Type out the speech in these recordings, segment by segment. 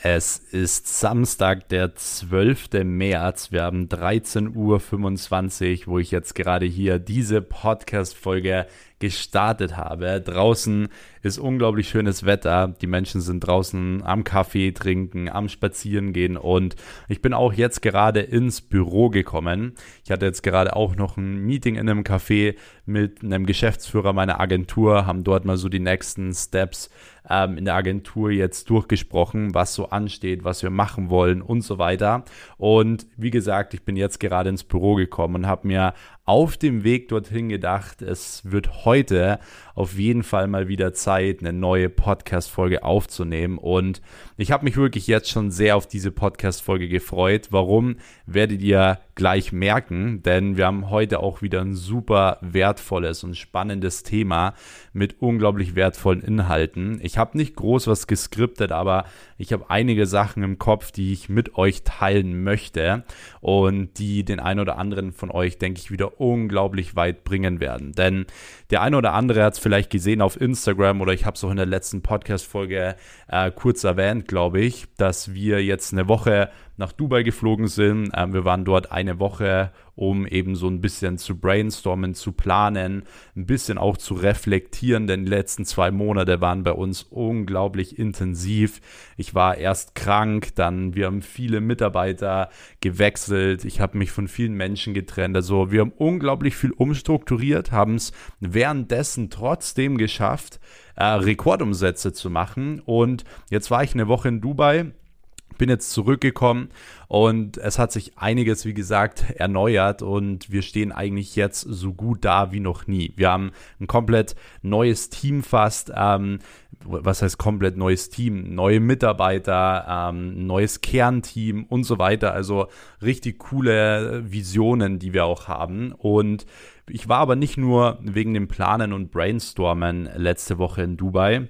Es ist Samstag, der 12. März. Wir haben 13.25 Uhr, wo ich jetzt gerade hier diese Podcast-Folge gestartet habe. Draußen ist unglaublich schönes Wetter. Die Menschen sind draußen am Kaffee trinken, am Spazieren gehen und ich bin auch jetzt gerade ins Büro gekommen. Ich hatte jetzt gerade auch noch ein Meeting in einem Café mit einem Geschäftsführer meiner Agentur, haben dort mal so die nächsten Steps ähm, in der Agentur jetzt durchgesprochen, was so ansteht, was wir machen wollen und so weiter. Und wie gesagt, ich bin jetzt gerade ins Büro gekommen und habe mir auf dem Weg dorthin gedacht, es wird heute auf jeden Fall mal wieder Zeit, eine neue Podcast-Folge aufzunehmen. Und ich habe mich wirklich jetzt schon sehr auf diese Podcast-Folge gefreut. Warum, werdet ihr gleich merken, denn wir haben heute auch wieder ein super wertvolles und spannendes Thema mit unglaublich wertvollen Inhalten. Ich habe nicht groß was geskriptet, aber ich habe einige Sachen im Kopf, die ich mit euch teilen möchte und die den einen oder anderen von euch, denke ich, wieder unglaublich weit bringen werden. Denn der eine oder andere hat es vielleicht gesehen auf Instagram oder ich habe es auch in der letzten Podcast-Folge äh, kurz erwähnt, glaube ich, dass wir jetzt eine Woche nach Dubai geflogen sind. Ähm, wir waren dort eine Woche, um eben so ein bisschen zu brainstormen, zu planen, ein bisschen auch zu reflektieren, denn die letzten zwei Monate waren bei uns unglaublich intensiv. Ich war erst krank, dann wir haben viele Mitarbeiter gewechselt, ich habe mich von vielen Menschen getrennt. Also wir haben unglaublich viel umstrukturiert, haben es währenddessen trotzdem geschafft, äh, Rekordumsätze zu machen. Und jetzt war ich eine Woche in Dubai bin jetzt zurückgekommen und es hat sich einiges, wie gesagt, erneuert und wir stehen eigentlich jetzt so gut da wie noch nie. Wir haben ein komplett neues Team fast. Ähm, was heißt komplett neues Team? Neue Mitarbeiter, ähm, neues Kernteam und so weiter. Also richtig coole Visionen, die wir auch haben. Und ich war aber nicht nur wegen dem Planen und Brainstormen letzte Woche in Dubai.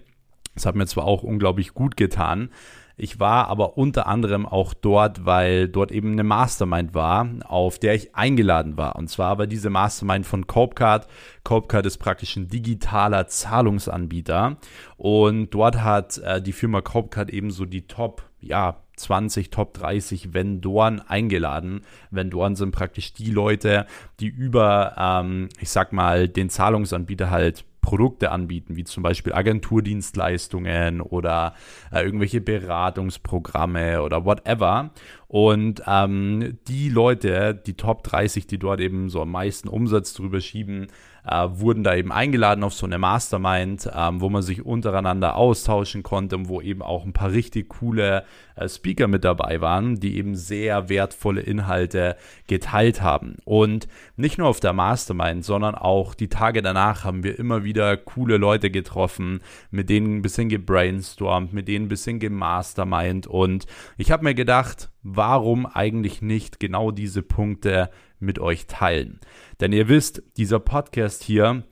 Das hat mir zwar auch unglaublich gut getan, ich war aber unter anderem auch dort, weil dort eben eine Mastermind war, auf der ich eingeladen war. Und zwar war diese Mastermind von Copecard. Copecard ist praktisch ein digitaler Zahlungsanbieter. Und dort hat äh, die Firma Copecard eben so die Top, ja, 20, Top 30 Vendoren eingeladen. Vendoren sind praktisch die Leute, die über, ähm, ich sag mal, den Zahlungsanbieter halt Produkte anbieten, wie zum Beispiel Agenturdienstleistungen oder äh, irgendwelche Beratungsprogramme oder whatever. Und ähm, die Leute, die Top 30, die dort eben so am meisten Umsatz drüber schieben, äh, wurden da eben eingeladen auf so eine Mastermind, ähm, wo man sich untereinander austauschen konnte und wo eben auch ein paar richtig coole äh, Speaker mit dabei waren, die eben sehr wertvolle Inhalte geteilt haben. Und nicht nur auf der Mastermind, sondern auch die Tage danach haben wir immer wieder coole Leute getroffen, mit denen ein bisschen gebrainstormt, mit denen ein bisschen gemastermind. Und ich habe mir gedacht, warum eigentlich nicht genau diese Punkte mit euch teilen? Denn ihr wisst, dieser Podcast hier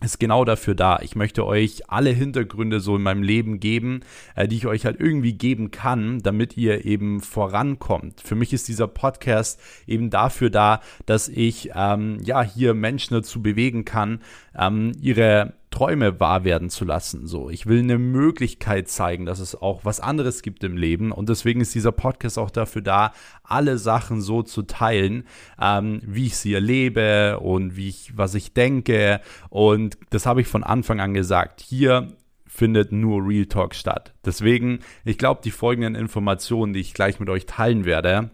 ist genau dafür da. Ich möchte euch alle Hintergründe so in meinem Leben geben, äh, die ich euch halt irgendwie geben kann, damit ihr eben vorankommt. Für mich ist dieser Podcast eben dafür da, dass ich ähm, ja hier Menschen dazu bewegen kann, ähm, ihre Träume wahr werden zu lassen. So, ich will eine Möglichkeit zeigen, dass es auch was anderes gibt im Leben und deswegen ist dieser Podcast auch dafür da, alle Sachen so zu teilen, ähm, wie ich sie erlebe und wie ich, was ich denke und das habe ich von Anfang an gesagt. Hier findet nur Real Talk statt. Deswegen, ich glaube, die folgenden Informationen, die ich gleich mit euch teilen werde,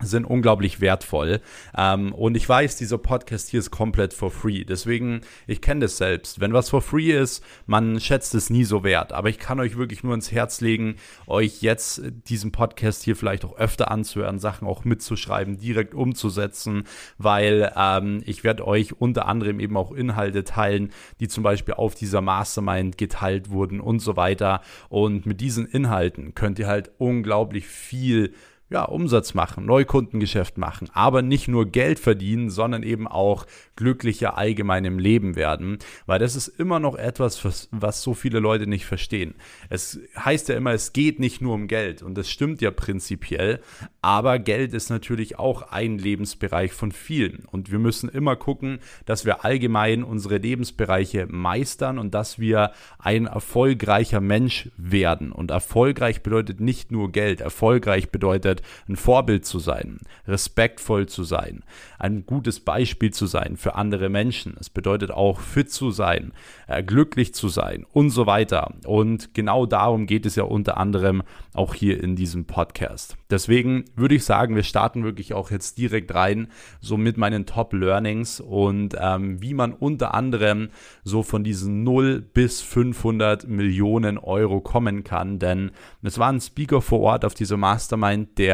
sind unglaublich wertvoll. Ähm, und ich weiß, dieser Podcast hier ist komplett for free. Deswegen, ich kenne das selbst. Wenn was for free ist, man schätzt es nie so wert. Aber ich kann euch wirklich nur ins Herz legen, euch jetzt diesen Podcast hier vielleicht auch öfter anzuhören, Sachen auch mitzuschreiben, direkt umzusetzen, weil ähm, ich werde euch unter anderem eben auch Inhalte teilen, die zum Beispiel auf dieser Mastermind geteilt wurden und so weiter. Und mit diesen Inhalten könnt ihr halt unglaublich viel ja, Umsatz machen, Neukundengeschäft machen, aber nicht nur Geld verdienen, sondern eben auch glücklicher allgemein im Leben werden, weil das ist immer noch etwas, was, was so viele Leute nicht verstehen. Es heißt ja immer, es geht nicht nur um Geld. Und das stimmt ja prinzipiell, aber Geld ist natürlich auch ein Lebensbereich von vielen. Und wir müssen immer gucken, dass wir allgemein unsere Lebensbereiche meistern und dass wir ein erfolgreicher Mensch werden. Und erfolgreich bedeutet nicht nur Geld, erfolgreich bedeutet wird, ein Vorbild zu sein, respektvoll zu sein, ein gutes Beispiel zu sein für andere Menschen. Es bedeutet auch fit zu sein, äh, glücklich zu sein und so weiter. Und genau darum geht es ja unter anderem auch hier in diesem Podcast. Deswegen würde ich sagen, wir starten wirklich auch jetzt direkt rein, so mit meinen Top Learnings und ähm, wie man unter anderem so von diesen 0 bis 500 Millionen Euro kommen kann. Denn es war ein Speaker vor Ort auf dieser Mastermind, der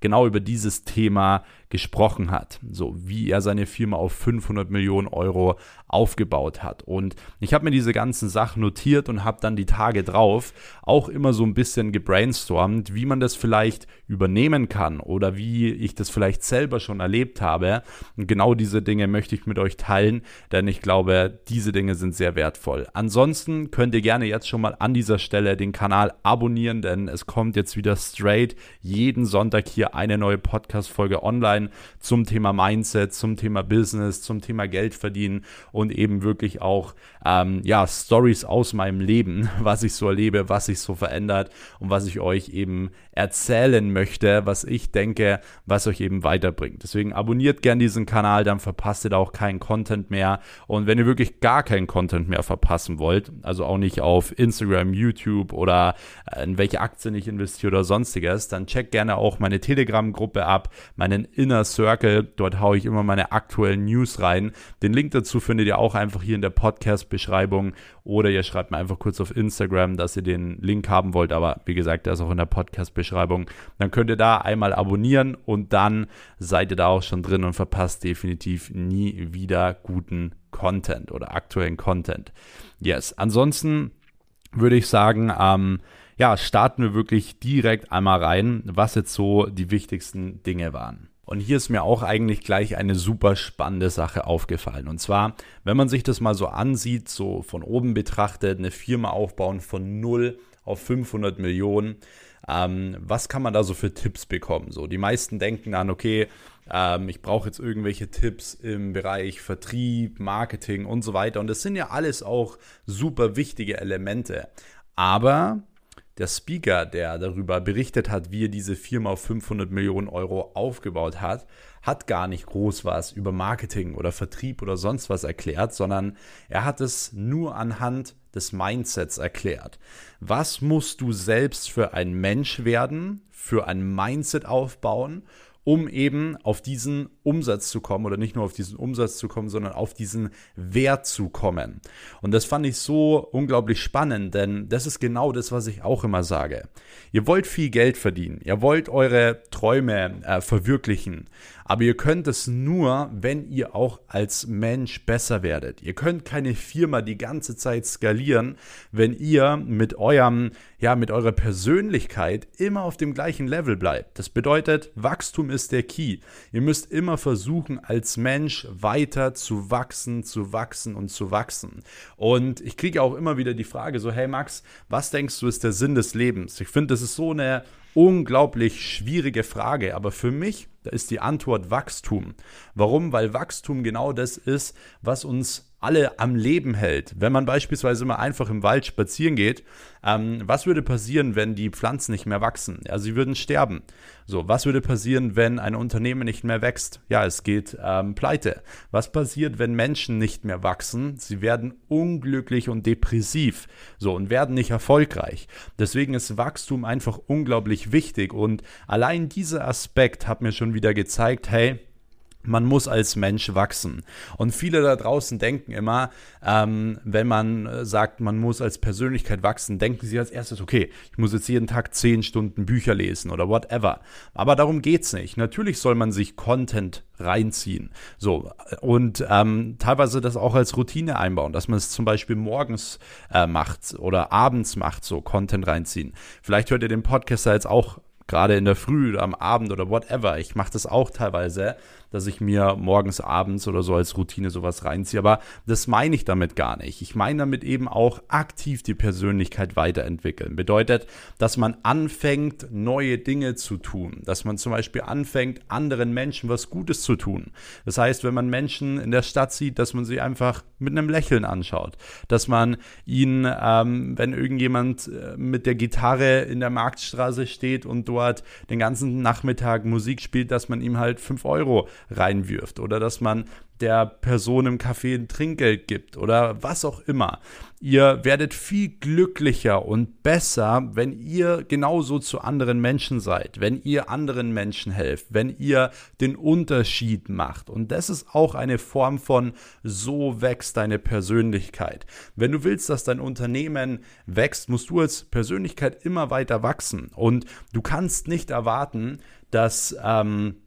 genau über dieses Thema gesprochen hat, so wie er seine Firma auf 500 Millionen Euro aufgebaut hat. Und ich habe mir diese ganzen Sachen notiert und habe dann die Tage drauf auch immer so ein bisschen gebrainstormt, wie man das vielleicht übernehmen kann oder wie ich das vielleicht selber schon erlebt habe. Und genau diese Dinge möchte ich mit euch teilen, denn ich glaube, diese Dinge sind sehr wertvoll. Ansonsten könnt ihr gerne jetzt schon mal an dieser Stelle den Kanal abonnieren, denn es kommt jetzt wieder straight jeden Sonntag hier eine neue Podcast-Folge online sein zum Thema Mindset, zum Thema Business, zum Thema Geld verdienen und eben wirklich auch ähm, ja, Stories aus meinem Leben, was ich so erlebe, was sich so verändert und was ich euch eben erzählen möchte, was ich denke, was euch eben weiterbringt. Deswegen abonniert gern diesen Kanal, dann verpasst ihr da auch keinen Content mehr. Und wenn ihr wirklich gar keinen Content mehr verpassen wollt, also auch nicht auf Instagram, YouTube oder äh, in welche Aktien ich investiere oder sonstiges, dann checkt gerne auch meine Telegram-Gruppe ab, meinen Inner Circle. Dort haue ich immer meine aktuellen News rein. Den Link dazu findet ihr auch einfach hier in der Podcast-Beschreibung oder ihr schreibt mir einfach kurz auf Instagram, dass ihr den Link haben wollt. Aber wie gesagt, der ist auch in der Podcast-Beschreibung. Dann könnt ihr da einmal abonnieren und dann seid ihr da auch schon drin und verpasst definitiv nie wieder guten Content oder aktuellen Content. Yes, ansonsten würde ich sagen, ähm, ja, starten wir wirklich direkt einmal rein, was jetzt so die wichtigsten Dinge waren. Und hier ist mir auch eigentlich gleich eine super spannende Sache aufgefallen. Und zwar, wenn man sich das mal so ansieht, so von oben betrachtet, eine Firma aufbauen von 0 auf 500 Millionen, ähm, was kann man da so für Tipps bekommen? So, die meisten denken dann, okay, ähm, ich brauche jetzt irgendwelche Tipps im Bereich Vertrieb, Marketing und so weiter. Und das sind ja alles auch super wichtige Elemente. Aber der Speaker, der darüber berichtet hat, wie er diese Firma auf 500 Millionen Euro aufgebaut hat, hat gar nicht groß was über Marketing oder Vertrieb oder sonst was erklärt, sondern er hat es nur anhand des Mindsets erklärt. Was musst du selbst für ein Mensch werden, für ein Mindset aufbauen um eben auf diesen Umsatz zu kommen oder nicht nur auf diesen Umsatz zu kommen, sondern auf diesen Wert zu kommen. Und das fand ich so unglaublich spannend, denn das ist genau das, was ich auch immer sage. Ihr wollt viel Geld verdienen, ihr wollt eure Träume äh, verwirklichen, aber ihr könnt es nur, wenn ihr auch als Mensch besser werdet. Ihr könnt keine Firma die ganze Zeit skalieren, wenn ihr mit eurem, ja, mit eurer Persönlichkeit immer auf dem gleichen Level bleibt. Das bedeutet, Wachstum ist der Key. Ihr müsst immer versuchen, als Mensch weiter zu wachsen, zu wachsen und zu wachsen. Und ich kriege auch immer wieder die Frage so, hey Max, was denkst du ist der Sinn des Lebens? Ich finde, das ist so eine unglaublich schwierige Frage, aber für mich da ist die Antwort Wachstum. Warum? Weil Wachstum genau das ist, was uns alle am Leben hält. Wenn man beispielsweise mal einfach im Wald spazieren geht, ähm, was würde passieren, wenn die Pflanzen nicht mehr wachsen? Ja, sie würden sterben. So, was würde passieren, wenn ein Unternehmen nicht mehr wächst? Ja, es geht ähm, pleite. Was passiert, wenn Menschen nicht mehr wachsen? Sie werden unglücklich und depressiv. So, und werden nicht erfolgreich. Deswegen ist Wachstum einfach unglaublich wichtig. Und allein dieser Aspekt hat mir schon wieder gezeigt, hey, man muss als Mensch wachsen. Und viele da draußen denken immer, ähm, wenn man äh, sagt, man muss als Persönlichkeit wachsen, denken sie als erstes, okay, ich muss jetzt jeden Tag zehn Stunden Bücher lesen oder whatever. Aber darum geht's nicht. Natürlich soll man sich Content reinziehen. So, und ähm, teilweise das auch als Routine einbauen, dass man es zum Beispiel morgens äh, macht oder abends macht, so Content reinziehen. Vielleicht hört ihr den Podcast jetzt auch gerade in der Früh oder am Abend oder whatever. Ich mache das auch teilweise, dass ich mir morgens, abends oder so als Routine sowas reinziehe. Aber das meine ich damit gar nicht. Ich meine damit eben auch aktiv die Persönlichkeit weiterentwickeln. Bedeutet, dass man anfängt, neue Dinge zu tun. Dass man zum Beispiel anfängt, anderen Menschen was Gutes zu tun. Das heißt, wenn man Menschen in der Stadt sieht, dass man sie einfach mit einem Lächeln anschaut. Dass man ihnen, ähm, wenn irgendjemand äh, mit der Gitarre in der Marktstraße steht und dort den ganzen Nachmittag Musik spielt, dass man ihm halt 5 Euro reinwirft oder dass man der Person im Café ein Trinkgeld gibt oder was auch immer. Ihr werdet viel glücklicher und besser, wenn ihr genauso zu anderen Menschen seid, wenn ihr anderen Menschen helft, wenn ihr den Unterschied macht. Und das ist auch eine Form von so wächst deine Persönlichkeit. Wenn du willst, dass dein Unternehmen wächst, musst du als Persönlichkeit immer weiter wachsen. Und du kannst nicht erwarten, dass ähm,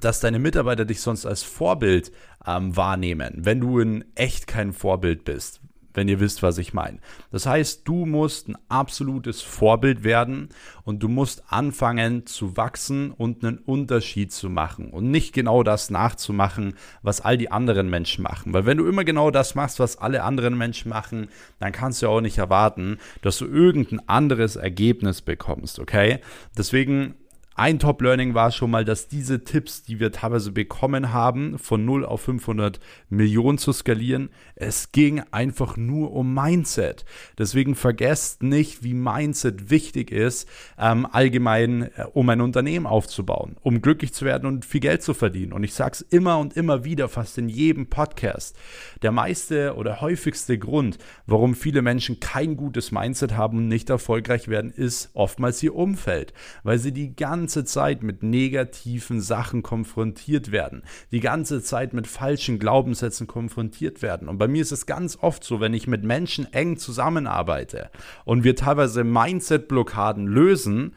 dass deine Mitarbeiter dich sonst als Vorbild ähm, wahrnehmen, wenn du in echt kein Vorbild bist, wenn ihr wisst, was ich meine. Das heißt, du musst ein absolutes Vorbild werden und du musst anfangen zu wachsen und einen Unterschied zu machen und nicht genau das nachzumachen, was all die anderen Menschen machen. Weil wenn du immer genau das machst, was alle anderen Menschen machen, dann kannst du auch nicht erwarten, dass du irgendein anderes Ergebnis bekommst, okay? Deswegen ein Top-Learning war schon mal, dass diese Tipps, die wir teilweise bekommen haben, von 0 auf 500 Millionen zu skalieren, es ging einfach nur um Mindset. Deswegen vergesst nicht, wie Mindset wichtig ist, ähm, allgemein, äh, um ein Unternehmen aufzubauen, um glücklich zu werden und viel Geld zu verdienen. Und ich sage es immer und immer wieder, fast in jedem Podcast. Der meiste oder häufigste Grund, warum viele Menschen kein gutes Mindset haben und nicht erfolgreich werden, ist oftmals ihr Umfeld, weil sie die ganze ganze Zeit mit negativen Sachen konfrontiert werden, die ganze Zeit mit falschen Glaubenssätzen konfrontiert werden. Und bei mir ist es ganz oft so, wenn ich mit Menschen eng zusammenarbeite und wir teilweise Mindset-Blockaden lösen,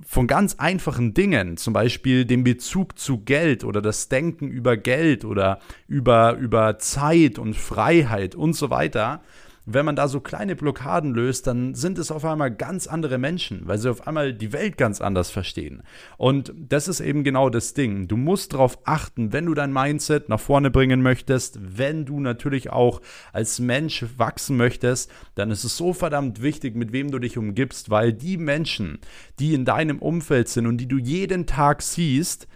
von ganz einfachen Dingen, zum Beispiel den Bezug zu Geld oder das Denken über Geld oder über, über Zeit und Freiheit und so weiter, wenn man da so kleine Blockaden löst, dann sind es auf einmal ganz andere Menschen, weil sie auf einmal die Welt ganz anders verstehen. Und das ist eben genau das Ding. Du musst darauf achten, wenn du dein Mindset nach vorne bringen möchtest, wenn du natürlich auch als Mensch wachsen möchtest, dann ist es so verdammt wichtig, mit wem du dich umgibst, weil die Menschen, die in deinem Umfeld sind und die du jeden Tag siehst,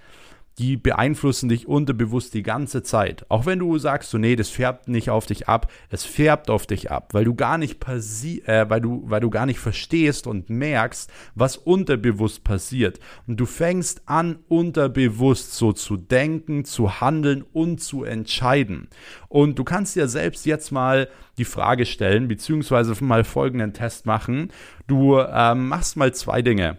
die beeinflussen dich unterbewusst die ganze Zeit. Auch wenn du sagst, so nee, das färbt nicht auf dich ab, es färbt auf dich ab, weil du gar nicht äh, weil du weil du gar nicht verstehst und merkst, was unterbewusst passiert und du fängst an unterbewusst so zu denken, zu handeln und zu entscheiden. Und du kannst dir selbst jetzt mal die Frage stellen, beziehungsweise mal folgenden Test machen. Du ähm, machst mal zwei Dinge.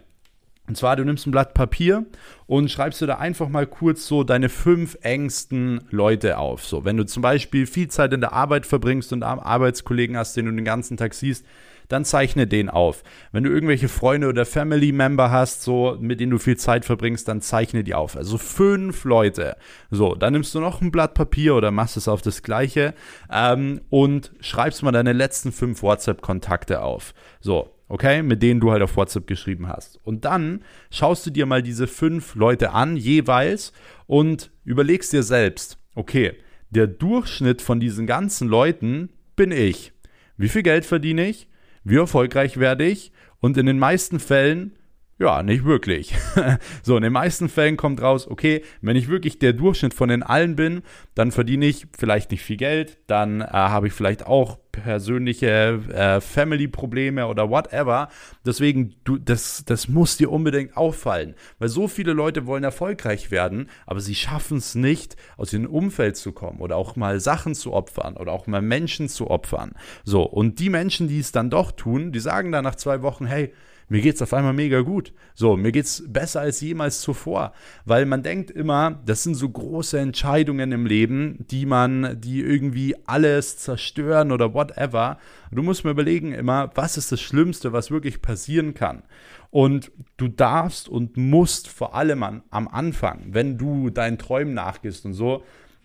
Und zwar, du nimmst ein Blatt Papier und schreibst du da einfach mal kurz so deine fünf engsten Leute auf. So, wenn du zum Beispiel viel Zeit in der Arbeit verbringst und Arbeitskollegen hast, den du den ganzen Tag siehst, dann zeichne den auf. Wenn du irgendwelche Freunde oder Family Member hast, so mit denen du viel Zeit verbringst, dann zeichne die auf. Also fünf Leute. So, dann nimmst du noch ein Blatt Papier oder machst es auf das gleiche ähm, und schreibst mal deine letzten fünf WhatsApp-Kontakte auf. So, okay, mit denen du halt auf WhatsApp geschrieben hast. Und dann schaust du dir mal diese fünf Leute an, jeweils, und überlegst dir selbst, okay, der Durchschnitt von diesen ganzen Leuten bin ich. Wie viel Geld verdiene ich? Wie erfolgreich werde ich? Und in den meisten Fällen ja, nicht wirklich. so, in den meisten Fällen kommt raus, okay, wenn ich wirklich der Durchschnitt von den allen bin, dann verdiene ich vielleicht nicht viel Geld, dann äh, habe ich vielleicht auch persönliche äh, Family-Probleme oder whatever. Deswegen, du, das, das muss dir unbedingt auffallen, weil so viele Leute wollen erfolgreich werden, aber sie schaffen es nicht, aus ihrem Umfeld zu kommen oder auch mal Sachen zu opfern oder auch mal Menschen zu opfern. So, und die Menschen, die es dann doch tun, die sagen dann nach zwei Wochen, hey, mir geht es auf einmal mega gut. So, mir geht es besser als jemals zuvor. Weil man denkt immer, das sind so große Entscheidungen im Leben, die man, die irgendwie alles zerstören oder whatever. Du musst mir überlegen immer, was ist das Schlimmste, was wirklich passieren kann. Und du darfst und musst vor allem an, am Anfang, wenn du deinen Träumen nachgehst und so,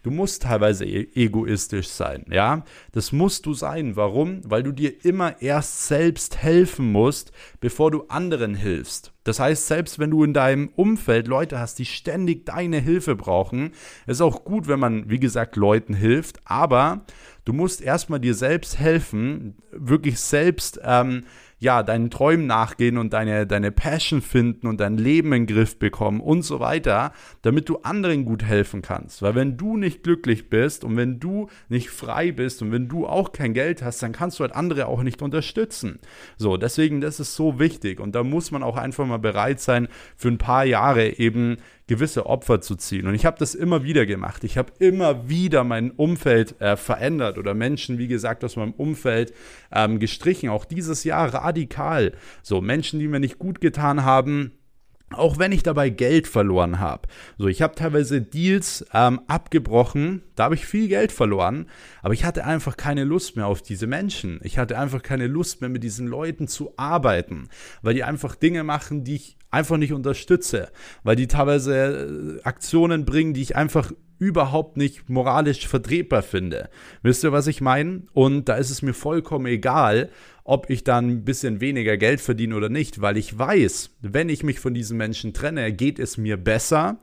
du musst teilweise e egoistisch sein, ja. Das musst du sein. Warum? Weil du dir immer erst selbst helfen musst, bevor du anderen hilfst. Das heißt, selbst wenn du in deinem Umfeld Leute hast, die ständig deine Hilfe brauchen, ist auch gut, wenn man, wie gesagt, Leuten hilft, aber du musst erstmal dir selbst helfen, wirklich selbst ähm, ja, deinen Träumen nachgehen und deine, deine Passion finden und dein Leben in den Griff bekommen und so weiter, damit du anderen gut helfen kannst. Weil wenn du nicht glücklich bist und wenn du nicht frei bist und wenn du auch kein Geld hast, dann kannst du halt andere auch nicht unterstützen. So, deswegen, das ist so wichtig und da muss man auch einfach mal bereit sein, für ein paar Jahre eben gewisse Opfer zu ziehen. Und ich habe das immer wieder gemacht. Ich habe immer wieder mein Umfeld äh, verändert oder Menschen, wie gesagt, aus meinem Umfeld ähm, gestrichen. Auch dieses Jahr radikal. So Menschen, die mir nicht gut getan haben, auch wenn ich dabei Geld verloren habe. So, ich habe teilweise Deals ähm, abgebrochen, da habe ich viel Geld verloren, aber ich hatte einfach keine Lust mehr auf diese Menschen. Ich hatte einfach keine Lust mehr mit diesen Leuten zu arbeiten, weil die einfach Dinge machen, die ich einfach nicht unterstütze, weil die teilweise äh, Aktionen bringen, die ich einfach überhaupt nicht moralisch vertretbar finde. Wisst ihr, was ich meine? Und da ist es mir vollkommen egal, ob ich dann ein bisschen weniger Geld verdiene oder nicht, weil ich weiß, wenn ich mich von diesen Menschen trenne, geht es mir besser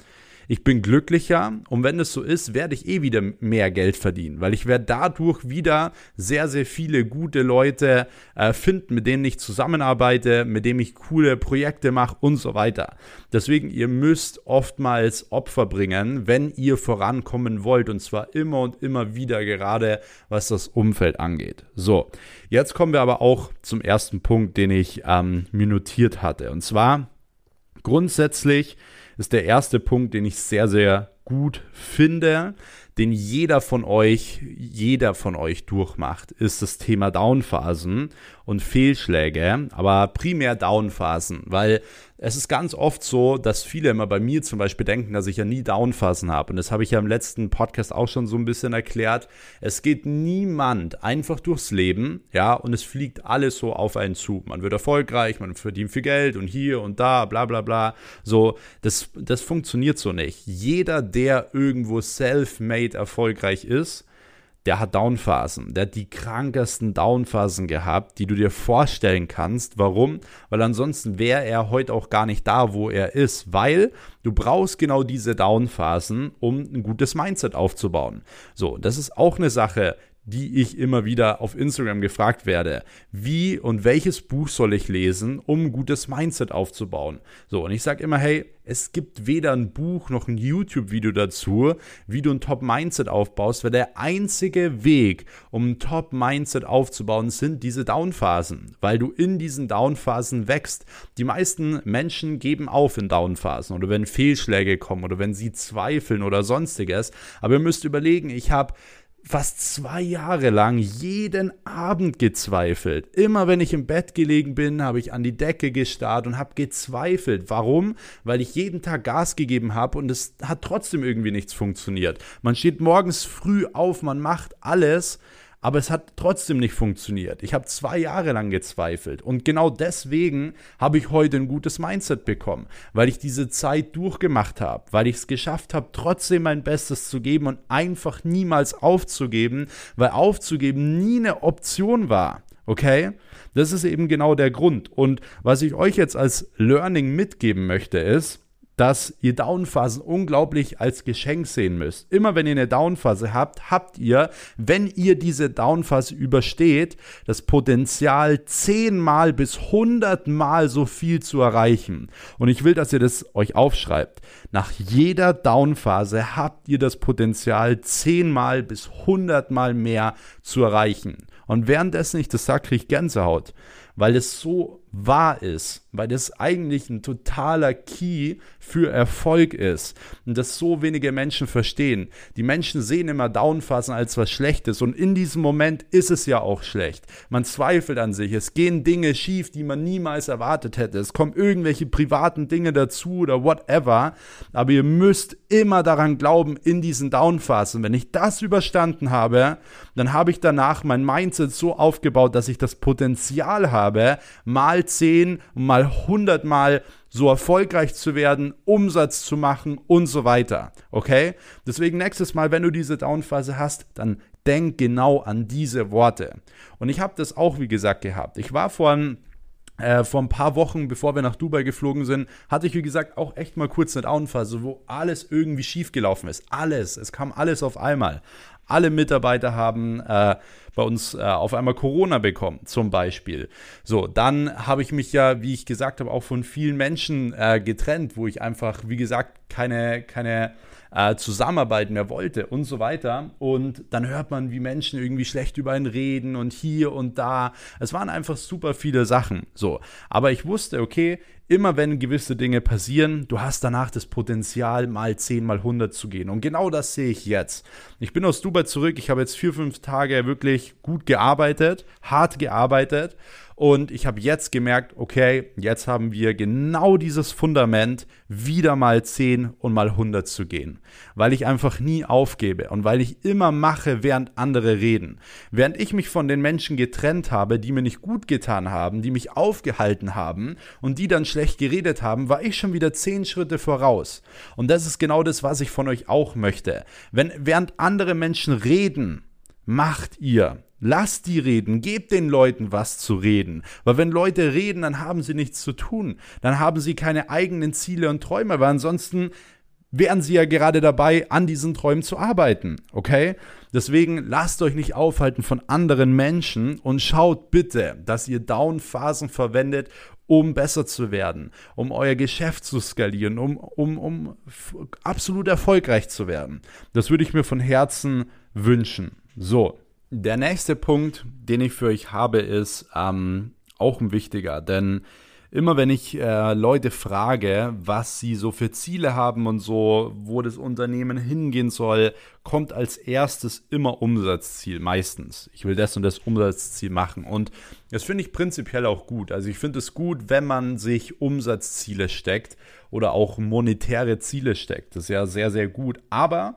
ich bin glücklicher und wenn es so ist, werde ich eh wieder mehr Geld verdienen, weil ich werde dadurch wieder sehr, sehr viele gute Leute äh, finden, mit denen ich zusammenarbeite, mit denen ich coole Projekte mache und so weiter. Deswegen, ihr müsst oftmals Opfer bringen, wenn ihr vorankommen wollt und zwar immer und immer wieder, gerade was das Umfeld angeht. So, jetzt kommen wir aber auch zum ersten Punkt, den ich ähm, mir notiert hatte und zwar grundsätzlich ist der erste Punkt, den ich sehr, sehr gut finde, den jeder von euch, jeder von euch durchmacht, ist das Thema Downphasen und Fehlschläge, aber primär Downphasen, weil es ist ganz oft so, dass viele immer bei mir zum Beispiel denken, dass ich ja nie Downphasen habe. Und das habe ich ja im letzten Podcast auch schon so ein bisschen erklärt. Es geht niemand einfach durchs Leben, ja, und es fliegt alles so auf einen zu. Man wird erfolgreich, man verdient viel Geld und hier und da, bla bla bla. So, das, das funktioniert so nicht. Jeder, der irgendwo self-made erfolgreich ist, der hat Downphasen. Der hat die krankesten Downphasen gehabt, die du dir vorstellen kannst. Warum? Weil ansonsten wäre er heute auch gar nicht da, wo er ist. Weil du brauchst genau diese Downphasen, um ein gutes Mindset aufzubauen. So, das ist auch eine Sache, die ich immer wieder auf Instagram gefragt werde. Wie und welches Buch soll ich lesen, um ein gutes Mindset aufzubauen? So, und ich sage immer, hey, es gibt weder ein Buch noch ein YouTube-Video dazu, wie du ein Top-Mindset aufbaust, weil der einzige Weg, um ein Top-Mindset aufzubauen, sind diese Downphasen, weil du in diesen Downphasen wächst. Die meisten Menschen geben auf in Downphasen oder wenn Fehlschläge kommen oder wenn sie zweifeln oder sonstiges. Aber ihr müsst überlegen, ich habe fast zwei Jahre lang jeden Abend gezweifelt. Immer wenn ich im Bett gelegen bin, habe ich an die Decke gestarrt und habe gezweifelt. Warum? Weil ich jeden Tag Gas gegeben habe und es hat trotzdem irgendwie nichts funktioniert. Man steht morgens früh auf, man macht alles, aber es hat trotzdem nicht funktioniert. Ich habe zwei Jahre lang gezweifelt und genau deswegen habe ich heute ein gutes Mindset bekommen, weil ich diese Zeit durchgemacht habe, weil ich es geschafft habe, trotzdem mein Bestes zu geben und einfach niemals aufzugeben, weil aufzugeben nie eine Option war. Okay? Das ist eben genau der Grund. Und was ich euch jetzt als Learning mitgeben möchte, ist, dass ihr Downphasen unglaublich als Geschenk sehen müsst. Immer wenn ihr eine Downphase habt, habt ihr, wenn ihr diese Downphase übersteht, das Potenzial zehnmal bis hundertmal so viel zu erreichen. Und ich will, dass ihr das euch aufschreibt. Nach jeder Downphase habt ihr das Potenzial zehnmal bis hundertmal mehr zu erreichen. Und währenddessen ich das sage, kriege ich Gänsehaut, weil es so wahr ist, weil das eigentlich ein totaler Key für Erfolg ist und das so wenige Menschen verstehen. Die Menschen sehen immer Downphasen als was Schlechtes und in diesem Moment ist es ja auch schlecht. Man zweifelt an sich, es gehen Dinge schief, die man niemals erwartet hätte. Es kommen irgendwelche privaten Dinge dazu oder whatever, aber ihr müsst immer daran glauben in diesen Downphasen. Wenn ich das überstanden habe, dann habe ich danach mein Mindset so aufgebaut, dass ich das Potenzial habe, mal 10 und mal mal hundertmal so erfolgreich zu werden, Umsatz zu machen und so weiter. Okay? Deswegen nächstes Mal, wenn du diese Downphase hast, dann denk genau an diese Worte. Und ich habe das auch, wie gesagt, gehabt. Ich war vor ein äh, vor ein paar Wochen, bevor wir nach Dubai geflogen sind, hatte ich, wie gesagt, auch echt mal kurz eine Downphase, wo alles irgendwie schief gelaufen ist. Alles. Es kam alles auf einmal. Alle Mitarbeiter haben äh, bei uns äh, auf einmal Corona bekommen, zum Beispiel. So, dann habe ich mich ja, wie ich gesagt habe, auch von vielen Menschen äh, getrennt, wo ich einfach, wie gesagt, keine, keine äh, zusammenarbeiten mehr wollte und so weiter. Und dann hört man, wie Menschen irgendwie schlecht über ihn reden und hier und da. Es waren einfach super viele Sachen. So, aber ich wusste, okay, immer wenn gewisse Dinge passieren, du hast danach das Potenzial, mal 10, mal 100 zu gehen. Und genau das sehe ich jetzt. Ich bin aus Dubai zurück. Ich habe jetzt vier, fünf Tage wirklich gut gearbeitet, hart gearbeitet. Und ich habe jetzt gemerkt, okay, jetzt haben wir genau dieses Fundament, wieder mal 10 und mal 100 zu gehen. Weil ich einfach nie aufgebe und weil ich immer mache, während andere reden. Während ich mich von den Menschen getrennt habe, die mir nicht gut getan haben, die mich aufgehalten haben und die dann schlecht geredet haben, war ich schon wieder 10 Schritte voraus. Und das ist genau das, was ich von euch auch möchte. Wenn während andere Menschen reden, macht ihr. Lasst die reden, gebt den Leuten was zu reden. Weil wenn Leute reden, dann haben sie nichts zu tun. Dann haben sie keine eigenen Ziele und Träume, weil ansonsten wären sie ja gerade dabei, an diesen Träumen zu arbeiten. Okay? Deswegen lasst euch nicht aufhalten von anderen Menschen und schaut bitte, dass ihr Down-Phasen verwendet, um besser zu werden, um euer Geschäft zu skalieren, um, um, um absolut erfolgreich zu werden. Das würde ich mir von Herzen wünschen. So, der nächste Punkt, den ich für euch habe, ist ähm, auch ein wichtiger, denn immer wenn ich äh, Leute frage, was sie so für Ziele haben und so, wo das Unternehmen hingehen soll, kommt als erstes immer Umsatzziel, meistens. Ich will das und das Umsatzziel machen. Und das finde ich prinzipiell auch gut. Also ich finde es gut, wenn man sich Umsatzziele steckt oder auch monetäre Ziele steckt. Das ist ja sehr, sehr gut. Aber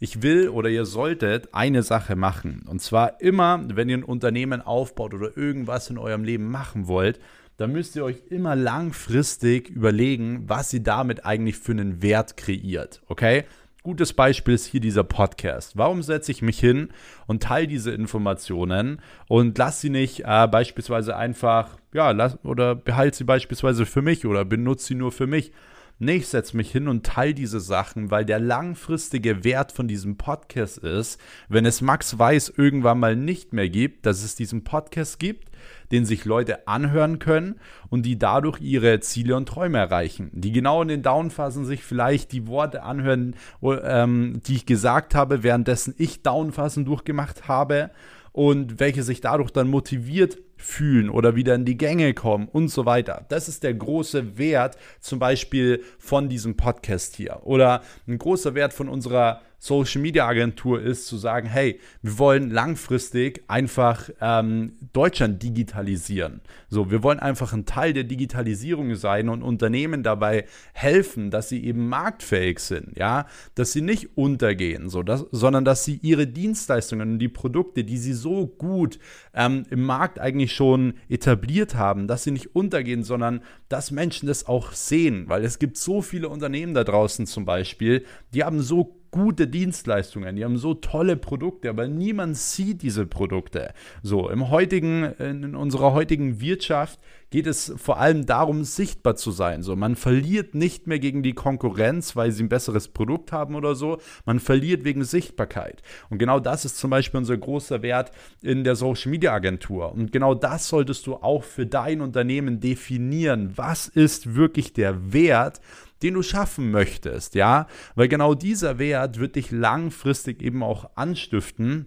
ich will oder ihr solltet eine Sache machen. Und zwar immer, wenn ihr ein Unternehmen aufbaut oder irgendwas in eurem Leben machen wollt, dann müsst ihr euch immer langfristig überlegen, was ihr damit eigentlich für einen Wert kreiert. Okay? Gutes Beispiel ist hier dieser Podcast. Warum setze ich mich hin und teile diese Informationen und lasse sie nicht äh, beispielsweise einfach, ja, lass, oder behalte sie beispielsweise für mich oder benutze sie nur für mich, Nee, ich setze mich hin und teile diese Sachen, weil der langfristige Wert von diesem Podcast ist, wenn es Max Weiß irgendwann mal nicht mehr gibt, dass es diesen Podcast gibt, den sich Leute anhören können und die dadurch ihre Ziele und Träume erreichen. Die genau in den Downphasen sich vielleicht die Worte anhören, ähm, die ich gesagt habe, währenddessen ich Downphasen durchgemacht habe und welche sich dadurch dann motiviert fühlen oder wieder in die Gänge kommen und so weiter. Das ist der große Wert zum Beispiel von diesem Podcast hier. Oder ein großer Wert von unserer Social Media Agentur ist, zu sagen, hey, wir wollen langfristig einfach ähm, Deutschland digitalisieren. So, wir wollen einfach ein Teil der Digitalisierung sein und Unternehmen dabei helfen, dass sie eben marktfähig sind, ja, dass sie nicht untergehen, so, dass, sondern dass sie ihre Dienstleistungen und die Produkte, die sie so gut ähm, im Markt eigentlich schon etabliert haben, dass sie nicht untergehen, sondern dass Menschen das auch sehen, weil es gibt so viele Unternehmen da draußen zum Beispiel, die haben so gute Dienstleistungen, die haben so tolle Produkte, aber niemand sieht diese Produkte. So, im heutigen, in unserer heutigen Wirtschaft geht es vor allem darum, sichtbar zu sein. So, man verliert nicht mehr gegen die Konkurrenz, weil sie ein besseres Produkt haben oder so. Man verliert wegen Sichtbarkeit. Und genau das ist zum Beispiel unser großer Wert in der Social Media Agentur. Und genau das solltest du auch für dein Unternehmen definieren. Was ist wirklich der Wert, den du schaffen möchtest, ja? Weil genau dieser Wert wird dich langfristig eben auch anstiften,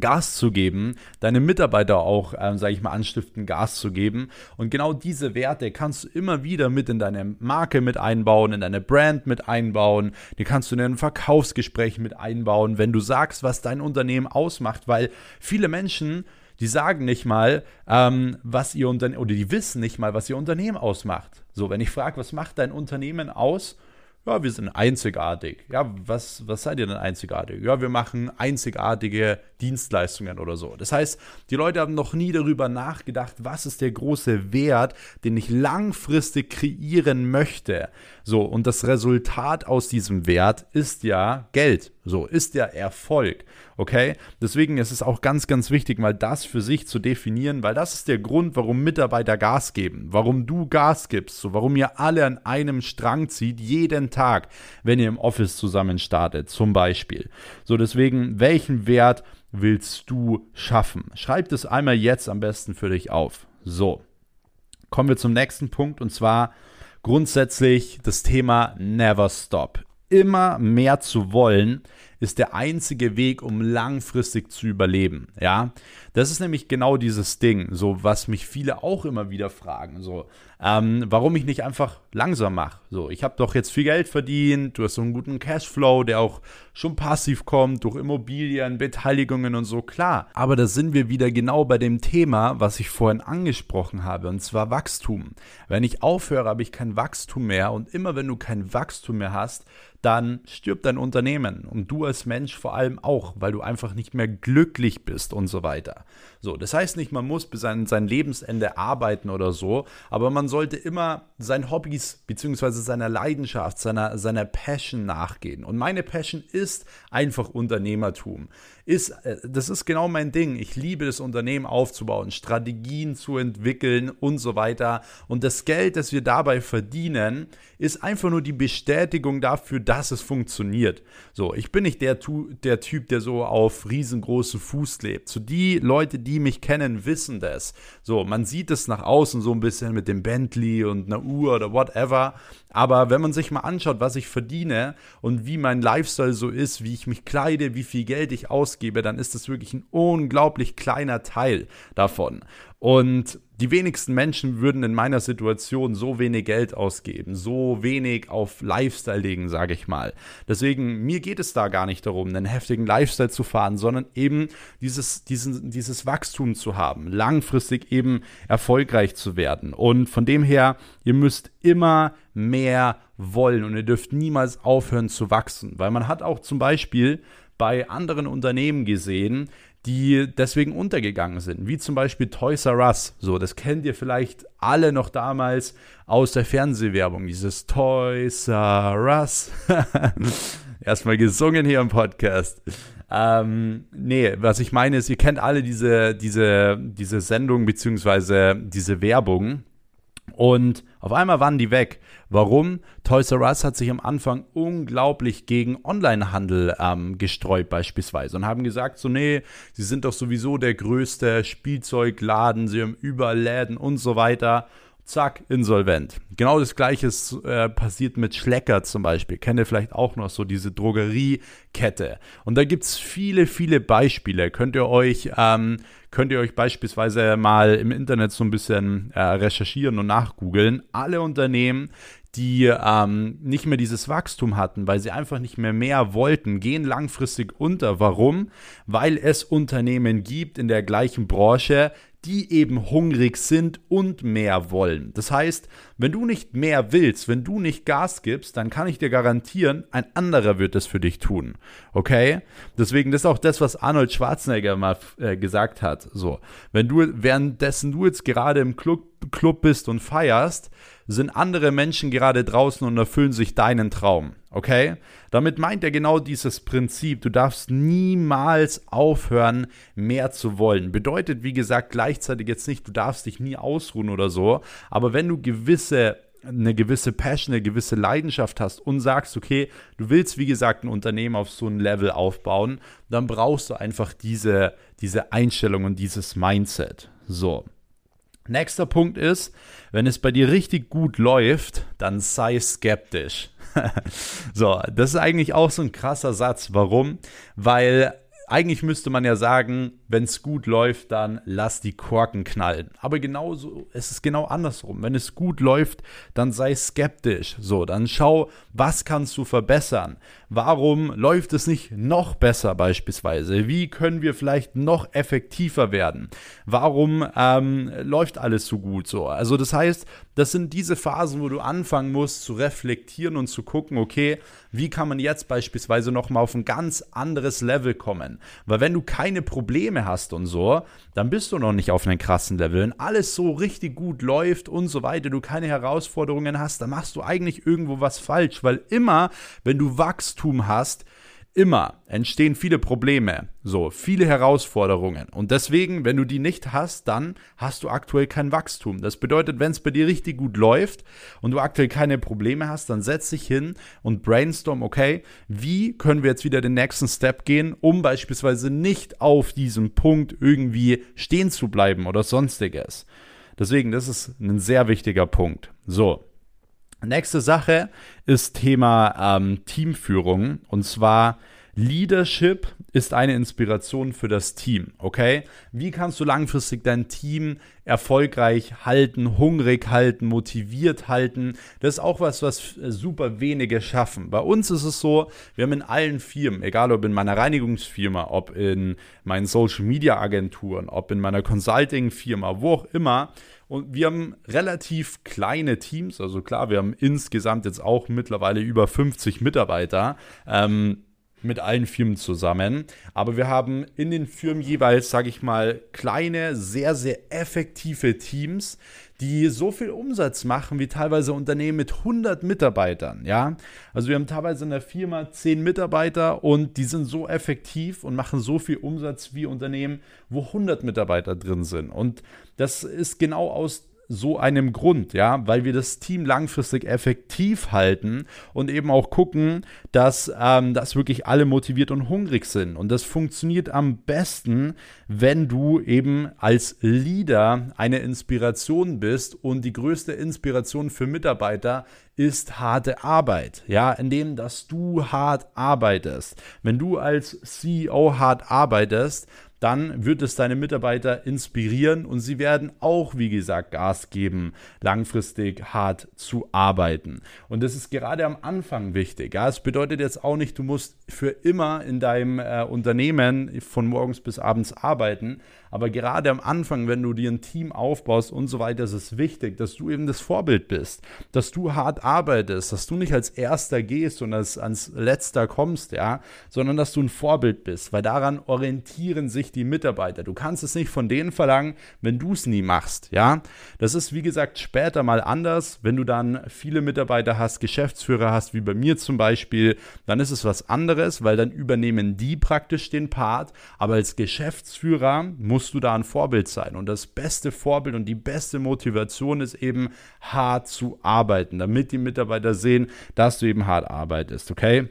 Gas zu geben, deine Mitarbeiter auch, ähm, sage ich mal, anstiften, Gas zu geben. Und genau diese Werte kannst du immer wieder mit in deine Marke mit einbauen, in deine Brand mit einbauen. Die kannst du in ein Verkaufsgespräch mit einbauen, wenn du sagst, was dein Unternehmen ausmacht, weil viele Menschen die sagen nicht mal, ähm, was ihr Unternehmen, oder die wissen nicht mal, was ihr Unternehmen ausmacht. So, wenn ich frage, was macht dein Unternehmen aus? ja, wir sind einzigartig. Ja, was, was seid ihr denn einzigartig? Ja, wir machen einzigartige Dienstleistungen oder so. Das heißt, die Leute haben noch nie darüber nachgedacht, was ist der große Wert, den ich langfristig kreieren möchte. So, und das Resultat aus diesem Wert ist ja Geld. So, ist ja Erfolg. Okay? Deswegen ist es auch ganz, ganz wichtig, mal das für sich zu definieren, weil das ist der Grund, warum Mitarbeiter Gas geben, warum du Gas gibst, so, warum ihr alle an einem Strang zieht, jeden Tag, wenn ihr im Office zusammen startet, zum Beispiel. So, deswegen, welchen Wert willst du schaffen? Schreib das einmal jetzt am besten für dich auf. So, kommen wir zum nächsten Punkt und zwar grundsätzlich das Thema Never Stop. Immer mehr zu wollen, ist der einzige Weg, um langfristig zu überleben. Ja, das ist nämlich genau dieses Ding, so was mich viele auch immer wieder fragen, so ähm, warum ich nicht einfach langsam mache. So, ich habe doch jetzt viel Geld verdient, du hast so einen guten Cashflow, der auch schon passiv kommt durch Immobilien, Beteiligungen und so klar. Aber da sind wir wieder genau bei dem Thema, was ich vorhin angesprochen habe, und zwar Wachstum. Wenn ich aufhöre, habe ich kein Wachstum mehr und immer wenn du kein Wachstum mehr hast, dann stirbt dein Unternehmen und du als Mensch vor allem auch, weil du einfach nicht mehr glücklich bist und so weiter. So, das heißt nicht, man muss bis an sein Lebensende arbeiten oder so, aber man sollte immer seinen Hobbys bzw. seiner Leidenschaft, seiner, seiner Passion nachgehen. Und meine Passion ist einfach Unternehmertum ist, äh, das ist genau mein Ding. Ich liebe das Unternehmen aufzubauen, Strategien zu entwickeln und so weiter. Und das Geld, das wir dabei verdienen, ist einfach nur die Bestätigung dafür, dass es funktioniert. So, ich bin nicht der, der Typ, der so auf riesengroßen Fuß lebt. So, die Leute, die mich kennen, wissen das. So, man sieht es nach außen so ein bisschen mit dem Bentley und einer Uhr oder whatever. Aber wenn man sich mal anschaut, was ich verdiene und wie mein Lifestyle so ist, wie ich mich kleide, wie viel Geld ich ausgebe, dann ist das wirklich ein unglaublich kleiner Teil davon. Und die wenigsten Menschen würden in meiner Situation so wenig Geld ausgeben, so wenig auf Lifestyle legen, sage ich mal. Deswegen, mir geht es da gar nicht darum, einen heftigen Lifestyle zu fahren, sondern eben dieses, diesen, dieses Wachstum zu haben, langfristig eben erfolgreich zu werden. Und von dem her, ihr müsst immer mehr wollen und ihr dürft niemals aufhören zu wachsen, weil man hat auch zum Beispiel bei anderen Unternehmen gesehen, die deswegen untergegangen sind, wie zum Beispiel Toys R Us. So, das kennt ihr vielleicht alle noch damals aus der Fernsehwerbung, dieses Toys R Us. Erstmal gesungen hier im Podcast. Ähm, nee, was ich meine ist, ihr kennt alle diese, diese, diese Sendung beziehungsweise diese Werbung und auf einmal waren die weg. Warum? Toys R Us hat sich am Anfang unglaublich gegen Onlinehandel ähm, gestreut beispielsweise und haben gesagt, so nee, sie sind doch sowieso der größte Spielzeugladen, sie haben überall Läden und so weiter zack, insolvent. Genau das gleiche ist, äh, passiert mit Schlecker zum Beispiel. Kennt ihr vielleicht auch noch so diese Drogeriekette. Und da gibt es viele, viele Beispiele. Könnt ihr euch, ähm, könnt ihr euch beispielsweise mal im Internet so ein bisschen äh, recherchieren und nachgoogeln. Alle Unternehmen, die ähm, nicht mehr dieses Wachstum hatten, weil sie einfach nicht mehr mehr wollten, gehen langfristig unter. Warum? Weil es Unternehmen gibt in der gleichen Branche, die eben hungrig sind und mehr wollen. Das heißt, wenn du nicht mehr willst, wenn du nicht Gas gibst, dann kann ich dir garantieren, ein anderer wird es für dich tun. Okay? Deswegen, das ist auch das, was Arnold Schwarzenegger mal äh, gesagt hat. So, wenn du, währenddessen du jetzt gerade im Club, Club bist und feierst, sind andere Menschen gerade draußen und erfüllen sich deinen Traum. Okay? Damit meint er genau dieses Prinzip. Du darfst niemals aufhören, mehr zu wollen. Bedeutet, wie gesagt, gleichzeitig jetzt nicht, du darfst dich nie ausruhen oder so. Aber wenn du gewisse eine gewisse Passion, eine gewisse Leidenschaft hast und sagst, okay, du willst, wie gesagt, ein Unternehmen auf so ein Level aufbauen, dann brauchst du einfach diese, diese Einstellung und dieses Mindset. So. Nächster Punkt ist, wenn es bei dir richtig gut läuft, dann sei skeptisch. so, das ist eigentlich auch so ein krasser Satz. Warum? Weil eigentlich müsste man ja sagen, wenn es gut läuft, dann lass die Korken knallen. Aber genauso, es ist genau andersrum. Wenn es gut läuft, dann sei skeptisch. So, dann schau, was kannst du verbessern? Warum läuft es nicht noch besser beispielsweise? Wie können wir vielleicht noch effektiver werden? Warum ähm, läuft alles so gut so? Also das heißt, das sind diese Phasen, wo du anfangen musst zu reflektieren und zu gucken, okay, wie kann man jetzt beispielsweise nochmal auf ein ganz anderes Level kommen? Weil wenn du keine Probleme hast und so, dann bist du noch nicht auf einem krassen Level. Wenn alles so richtig gut läuft und so weiter, du keine Herausforderungen hast, dann machst du eigentlich irgendwo was falsch, weil immer, wenn du Wachstum hast, immer entstehen viele Probleme, so viele Herausforderungen. Und deswegen, wenn du die nicht hast, dann hast du aktuell kein Wachstum. Das bedeutet, wenn es bei dir richtig gut läuft und du aktuell keine Probleme hast, dann setz dich hin und brainstorm, okay, wie können wir jetzt wieder den nächsten Step gehen, um beispielsweise nicht auf diesem Punkt irgendwie stehen zu bleiben oder sonstiges. Deswegen, das ist ein sehr wichtiger Punkt. So, Nächste Sache ist Thema ähm, Teamführung und zwar Leadership ist eine Inspiration für das Team, okay? Wie kannst du langfristig dein Team erfolgreich halten, hungrig halten, motiviert halten? Das ist auch was, was super wenige schaffen. Bei uns ist es so, wir haben in allen Firmen, egal ob in meiner Reinigungsfirma, ob in meinen Social Media Agenturen, ob in meiner Consulting Firma, wo auch immer, und wir haben relativ kleine Teams. Also klar, wir haben insgesamt jetzt auch mittlerweile über 50 Mitarbeiter. Ähm, mit allen Firmen zusammen. Aber wir haben in den Firmen jeweils, sage ich mal, kleine, sehr, sehr effektive Teams, die so viel Umsatz machen wie teilweise Unternehmen mit 100 Mitarbeitern. Ja, also wir haben teilweise in der Firma 10 Mitarbeiter und die sind so effektiv und machen so viel Umsatz wie Unternehmen, wo 100 Mitarbeiter drin sind. Und das ist genau aus so einem Grund, ja, weil wir das Team langfristig effektiv halten und eben auch gucken, dass, ähm, dass wirklich alle motiviert und hungrig sind. Und das funktioniert am besten, wenn du eben als Leader eine Inspiration bist und die größte Inspiration für Mitarbeiter ist harte Arbeit, ja, indem dass du hart arbeitest. Wenn du als CEO hart arbeitest, dann wird es deine Mitarbeiter inspirieren und sie werden auch, wie gesagt, Gas geben, langfristig hart zu arbeiten. Und das ist gerade am Anfang wichtig. Ja, es bedeutet jetzt auch nicht, du musst für immer in deinem äh, Unternehmen von morgens bis abends arbeiten, aber gerade am Anfang, wenn du dir ein Team aufbaust und so weiter, ist es wichtig, dass du eben das Vorbild bist, dass du hart arbeitest, dass du nicht als Erster gehst und als, ans Letzter kommst, ja, sondern dass du ein Vorbild bist, weil daran orientieren sich die Mitarbeiter. Du kannst es nicht von denen verlangen, wenn du es nie machst, ja. Das ist, wie gesagt, später mal anders, wenn du dann viele Mitarbeiter hast, Geschäftsführer hast, wie bei mir zum Beispiel, dann ist es was anderes, weil dann übernehmen die praktisch den Part, aber als Geschäftsführer musst musst du da ein Vorbild sein. Und das beste Vorbild und die beste Motivation ist eben hart zu arbeiten, damit die Mitarbeiter sehen, dass du eben hart arbeitest, okay?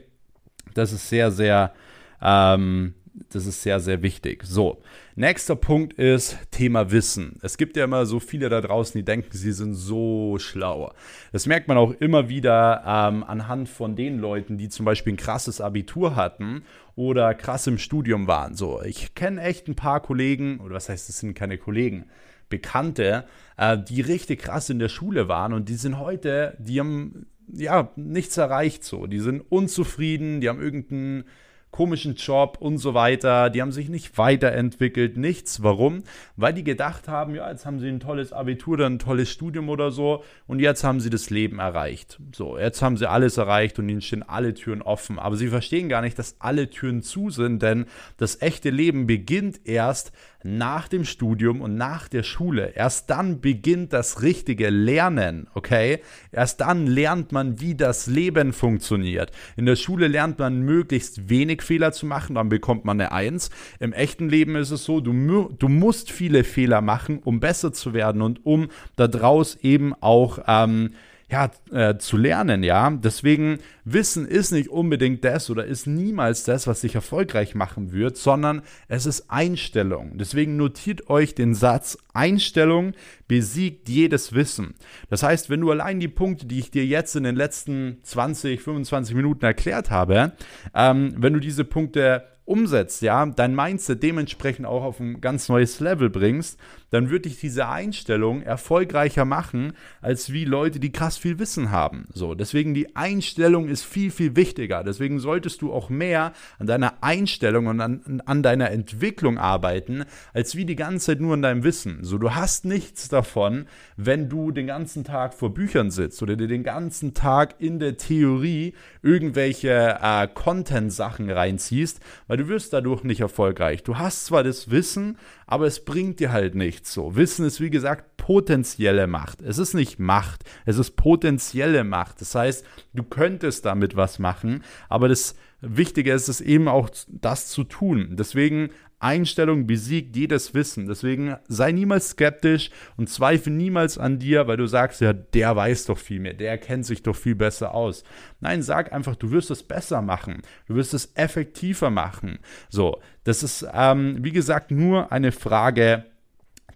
Das ist sehr, sehr, ähm, das ist sehr, sehr wichtig. So, nächster Punkt ist Thema Wissen. Es gibt ja immer so viele da draußen, die denken, sie sind so schlau. Das merkt man auch immer wieder ähm, anhand von den Leuten, die zum Beispiel ein krasses Abitur hatten oder krass im Studium waren. So, ich kenne echt ein paar Kollegen, oder was heißt, es sind keine Kollegen, Bekannte, äh, die richtig krass in der Schule waren und die sind heute, die haben ja nichts erreicht so. Die sind unzufrieden, die haben irgendeinen komischen Job und so weiter. Die haben sich nicht weiterentwickelt, nichts. Warum? Weil die gedacht haben, ja, jetzt haben sie ein tolles Abitur, dann ein tolles Studium oder so und jetzt haben sie das Leben erreicht. So, jetzt haben sie alles erreicht und ihnen stehen alle Türen offen. Aber sie verstehen gar nicht, dass alle Türen zu sind, denn das echte Leben beginnt erst, nach dem Studium und nach der Schule. Erst dann beginnt das richtige Lernen, okay? Erst dann lernt man, wie das Leben funktioniert. In der Schule lernt man möglichst wenig Fehler zu machen, dann bekommt man eine Eins. Im echten Leben ist es so, du, du musst viele Fehler machen, um besser zu werden und um daraus eben auch ähm, ja, äh, zu lernen, ja. Deswegen, Wissen ist nicht unbedingt das oder ist niemals das, was dich erfolgreich machen wird, sondern es ist Einstellung. Deswegen notiert euch den Satz, Einstellung besiegt jedes Wissen. Das heißt, wenn du allein die Punkte, die ich dir jetzt in den letzten 20, 25 Minuten erklärt habe, ähm, wenn du diese Punkte umsetzt, ja, dein Mindset dementsprechend auch auf ein ganz neues Level bringst, dann wird dich diese Einstellung erfolgreicher machen, als wie Leute, die krass viel Wissen haben. So, deswegen die Einstellung ist viel, viel wichtiger. Deswegen solltest du auch mehr an deiner Einstellung und an, an deiner Entwicklung arbeiten, als wie die ganze Zeit nur an deinem Wissen. So, du hast nichts davon, wenn du den ganzen Tag vor Büchern sitzt oder dir den ganzen Tag in der Theorie irgendwelche äh, Content-Sachen reinziehst, weil du wirst dadurch nicht erfolgreich. Du hast zwar das Wissen, aber es bringt dir halt nichts so. Wissen ist wie gesagt potenzielle Macht. Es ist nicht Macht, es ist potenzielle Macht. Das heißt, du könntest damit was machen, aber das Wichtige ist es eben auch, das zu tun. Deswegen Einstellung besiegt jedes Wissen. Deswegen sei niemals skeptisch und zweifle niemals an dir, weil du sagst, ja, der weiß doch viel mehr, der kennt sich doch viel besser aus. Nein, sag einfach, du wirst es besser machen, du wirst es effektiver machen. So, das ist, ähm, wie gesagt, nur eine Frage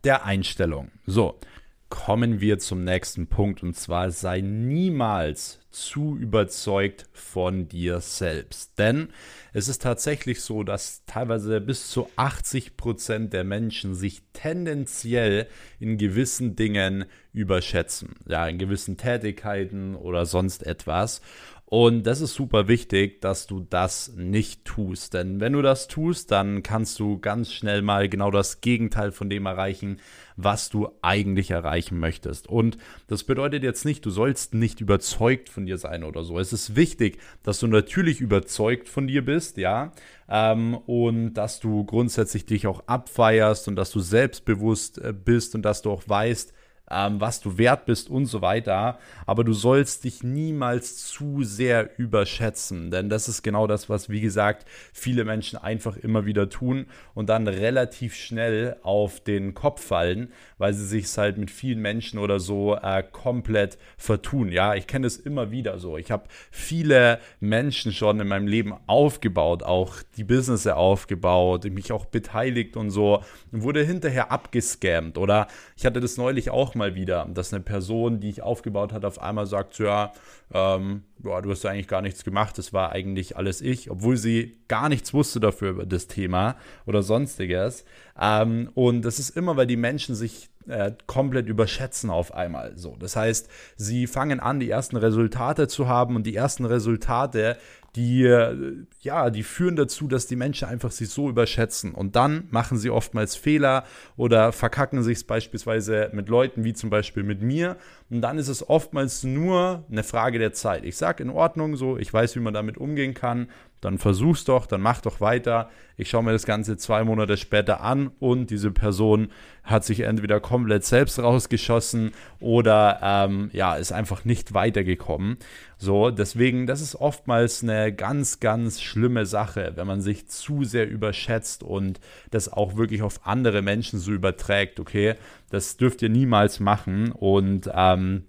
der Einstellung. So, kommen wir zum nächsten Punkt und zwar sei niemals zu überzeugt von dir selbst. Denn es ist tatsächlich so, dass teilweise bis zu 80 Prozent der Menschen sich tendenziell in gewissen Dingen überschätzen. Ja, in gewissen Tätigkeiten oder sonst etwas. Und das ist super wichtig, dass du das nicht tust. Denn wenn du das tust, dann kannst du ganz schnell mal genau das Gegenteil von dem erreichen, was du eigentlich erreichen möchtest. Und das bedeutet jetzt nicht, du sollst nicht überzeugt von dir sein oder so. Es ist wichtig, dass du natürlich überzeugt von dir bist, ja, ähm, und dass du grundsätzlich dich auch abfeierst und dass du selbstbewusst äh, bist und dass du auch weißt, ähm, was du wert bist und so weiter. Aber du sollst dich niemals zu sehr überschätzen, denn das ist genau das, was, wie gesagt, viele Menschen einfach immer wieder tun und dann relativ schnell auf den Kopf fallen, weil sie sich halt mit vielen Menschen oder so äh, komplett vertun. Ja, ich kenne es immer wieder so. Ich habe viele Menschen schon in meinem Leben aufgebaut, auch die Business aufgebaut, mich auch beteiligt und so, und wurde hinterher abgescammt. Oder ich hatte das neulich auch mal wieder, dass eine Person, die ich aufgebaut hat, auf einmal sagt, ja, ähm, boah, du hast eigentlich gar nichts gemacht, das war eigentlich alles ich, obwohl sie gar nichts wusste dafür über das Thema oder sonstiges. Ähm, und das ist immer, weil die Menschen sich äh, komplett überschätzen auf einmal. So, das heißt, sie fangen an, die ersten Resultate zu haben und die ersten Resultate, die ja, die führen dazu, dass die Menschen einfach sich so überschätzen. Und dann machen sie oftmals Fehler oder verkacken sich beispielsweise mit Leuten wie zum Beispiel mit mir und dann ist es oftmals nur eine Frage der Zeit. Ich sage in Ordnung, so, ich weiß, wie man damit umgehen kann, dann versuch's doch, dann mach doch weiter. Ich schaue mir das Ganze zwei Monate später an und diese Person hat sich entweder komplett selbst rausgeschossen oder ähm, ja, ist einfach nicht weitergekommen. So, deswegen, das ist oftmals eine ganz, ganz schlimme Sache, wenn man sich zu sehr überschätzt und das auch wirklich auf andere Menschen so überträgt, okay? Das dürft ihr niemals machen und ähm,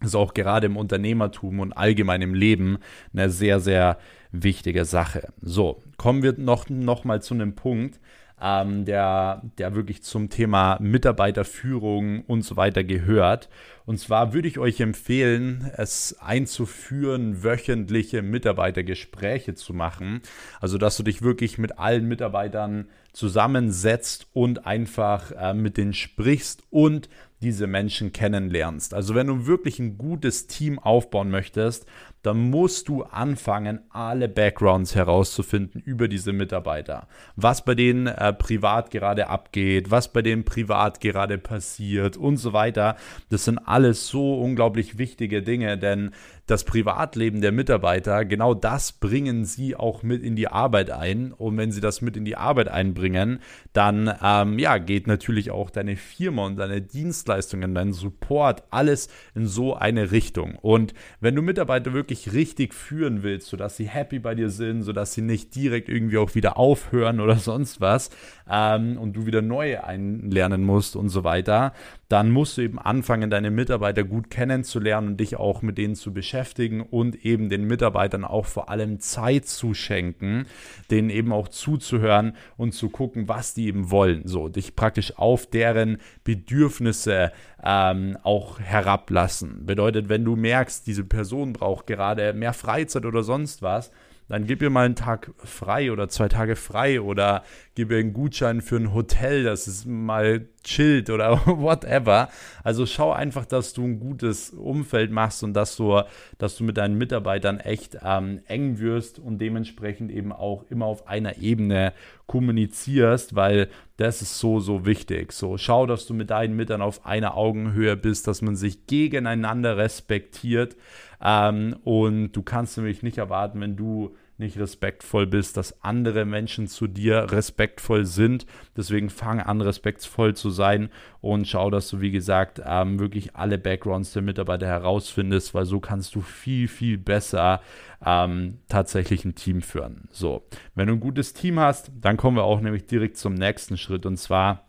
ist auch gerade im Unternehmertum und allgemein im Leben eine sehr, sehr wichtige Sache. So, kommen wir noch, noch mal zu einem Punkt, ähm, der, der wirklich zum Thema Mitarbeiterführung und so weiter gehört. Und zwar würde ich euch empfehlen, es einzuführen, wöchentliche Mitarbeitergespräche zu machen. Also, dass du dich wirklich mit allen Mitarbeitern zusammensetzt und einfach äh, mit denen sprichst und diese Menschen kennenlernst. Also wenn du wirklich ein gutes Team aufbauen möchtest, dann musst du anfangen, alle Backgrounds herauszufinden über diese Mitarbeiter. Was bei denen äh, privat gerade abgeht, was bei denen privat gerade passiert und so weiter. Das sind alles so unglaublich wichtige Dinge, denn das Privatleben der Mitarbeiter, genau das bringen sie auch mit in die Arbeit ein. Und wenn sie das mit in die Arbeit einbringen, dann ähm, ja, geht natürlich auch deine Firma und deine Dienstleistungen, dein Support, alles in so eine Richtung. Und wenn du Mitarbeiter wirklich richtig führen willst, sodass sie happy bei dir sind, sodass sie nicht direkt irgendwie auch wieder aufhören oder sonst was ähm, und du wieder neue einlernen musst und so weiter, dann musst du eben anfangen, deine Mitarbeiter gut kennenzulernen und dich auch mit denen zu beschäftigen und eben den Mitarbeitern auch vor allem Zeit zu schenken, denen eben auch zuzuhören und zu gucken, was die eben wollen. So, dich praktisch auf deren Bedürfnisse ähm, auch herablassen. Bedeutet, wenn du merkst, diese Person braucht gerade mehr Freizeit oder sonst was, dann gib ihr mal einen Tag frei oder zwei Tage frei oder gib ihr einen Gutschein für ein Hotel, dass es mal chillt oder whatever. Also schau einfach, dass du ein gutes Umfeld machst und dass du, dass du mit deinen Mitarbeitern echt ähm, eng wirst und dementsprechend eben auch immer auf einer Ebene kommunizierst, weil das ist so, so wichtig. So, schau, dass du mit deinen Mitarbeitern auf einer Augenhöhe bist, dass man sich gegeneinander respektiert. Ähm, und du kannst nämlich nicht erwarten, wenn du nicht respektvoll bist, dass andere Menschen zu dir respektvoll sind. Deswegen fang an, respektvoll zu sein und schau, dass du, wie gesagt, ähm, wirklich alle Backgrounds der Mitarbeiter herausfindest, weil so kannst du viel, viel besser ähm, tatsächlich ein Team führen. So, wenn du ein gutes Team hast, dann kommen wir auch nämlich direkt zum nächsten Schritt und zwar